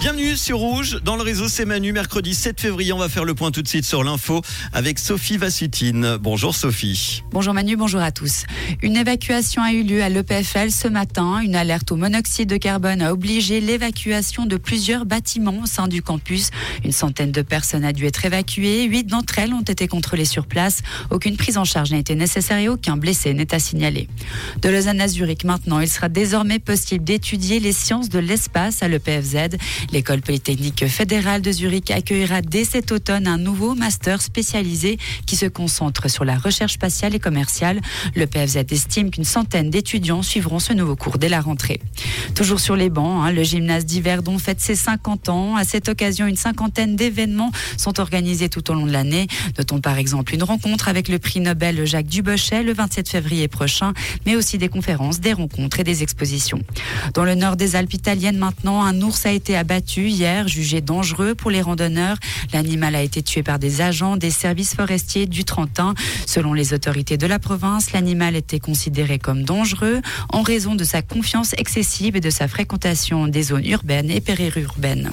Bienvenue sur Rouge, dans le réseau C'est Manu, mercredi 7 février. On va faire le point tout de suite sur l'info avec Sophie Vassutine. Bonjour Sophie. Bonjour Manu, bonjour à tous. Une évacuation a eu lieu à l'EPFL ce matin. Une alerte au monoxyde de carbone a obligé l'évacuation de plusieurs bâtiments au sein du campus. Une centaine de personnes a dû être évacuées. Huit d'entre elles ont été contrôlées sur place. Aucune prise en charge n'a été nécessaire et aucun blessé n'est à signaler. De Lausanne à Zurich maintenant, il sera désormais possible d'étudier les sciences de l'espace à l'EPFZ. L'école polytechnique fédérale de Zurich accueillera dès cet automne un nouveau master spécialisé qui se concentre sur la recherche spatiale et commerciale. Le PFZ estime qu'une centaine d'étudiants suivront ce nouveau cours dès la rentrée. Toujours sur les bancs, hein, le gymnase d'Yverdon fête ses 50 ans. À cette occasion, une cinquantaine d'événements sont organisés tout au long de l'année. Notons par exemple une rencontre avec le prix Nobel Jacques Dubochet le 27 février prochain, mais aussi des conférences, des rencontres et des expositions. Dans le nord des Alpes italiennes maintenant, un ours a été abattu hier, jugé dangereux pour les randonneurs. L'animal a été tué par des agents des services forestiers du Trentin. Selon les autorités de la province, l'animal était considéré comme dangereux en raison de sa confiance excessive et de sa fréquentation des zones urbaines et périurbaines.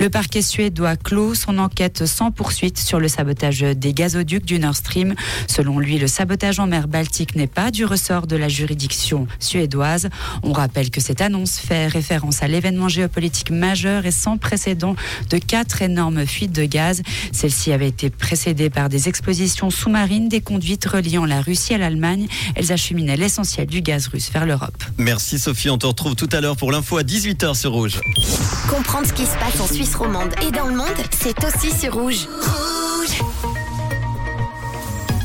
Le parquet suédois clôt son enquête sans poursuite sur le sabotage des gazoducs du Nord Stream. Selon lui, le sabotage en mer Baltique n'est pas du ressort de la juridiction suédoise. On rappelle que cette annonce fait référence à l'événement géopolitique majeur et sans précédent de quatre énormes fuites de gaz. Celle-ci avait été précédée par des explosions sous-marines des conduites reliant la Russie à l'Allemagne. Elles acheminaient l'essentiel du gaz russe vers l'Europe. Merci Sophie, on te retrouve tout à l'heure pour l'info à 18h sur Rouge. Comprendre ce qui se passe en Suisse romande et dans le monde, c'est aussi sur Rouge. Rouge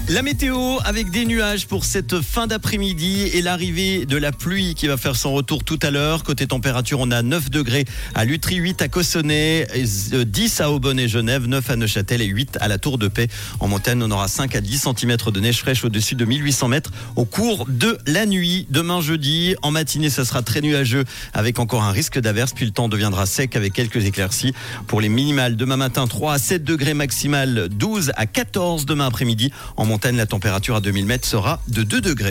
la météo avec des nuages pour cette fin d'après-midi et l'arrivée de la pluie qui va faire son retour tout à l'heure. Côté température, on a 9 degrés à Lutry, 8 à Cossonay, 10 à Aubonne et Genève, 9 à Neuchâtel et 8 à la Tour de Paix. En montagne, on aura 5 à 10 cm de neige fraîche au-dessus de 1800 mètres au cours de la nuit. Demain jeudi, en matinée, ça sera très nuageux avec encore un risque d'averse, puis le temps deviendra sec avec quelques éclaircies. Pour les minimales, demain matin, 3 à 7 degrés maximal, 12 à 14 demain après-midi. La température à 2000 mètres sera de 2 degrés.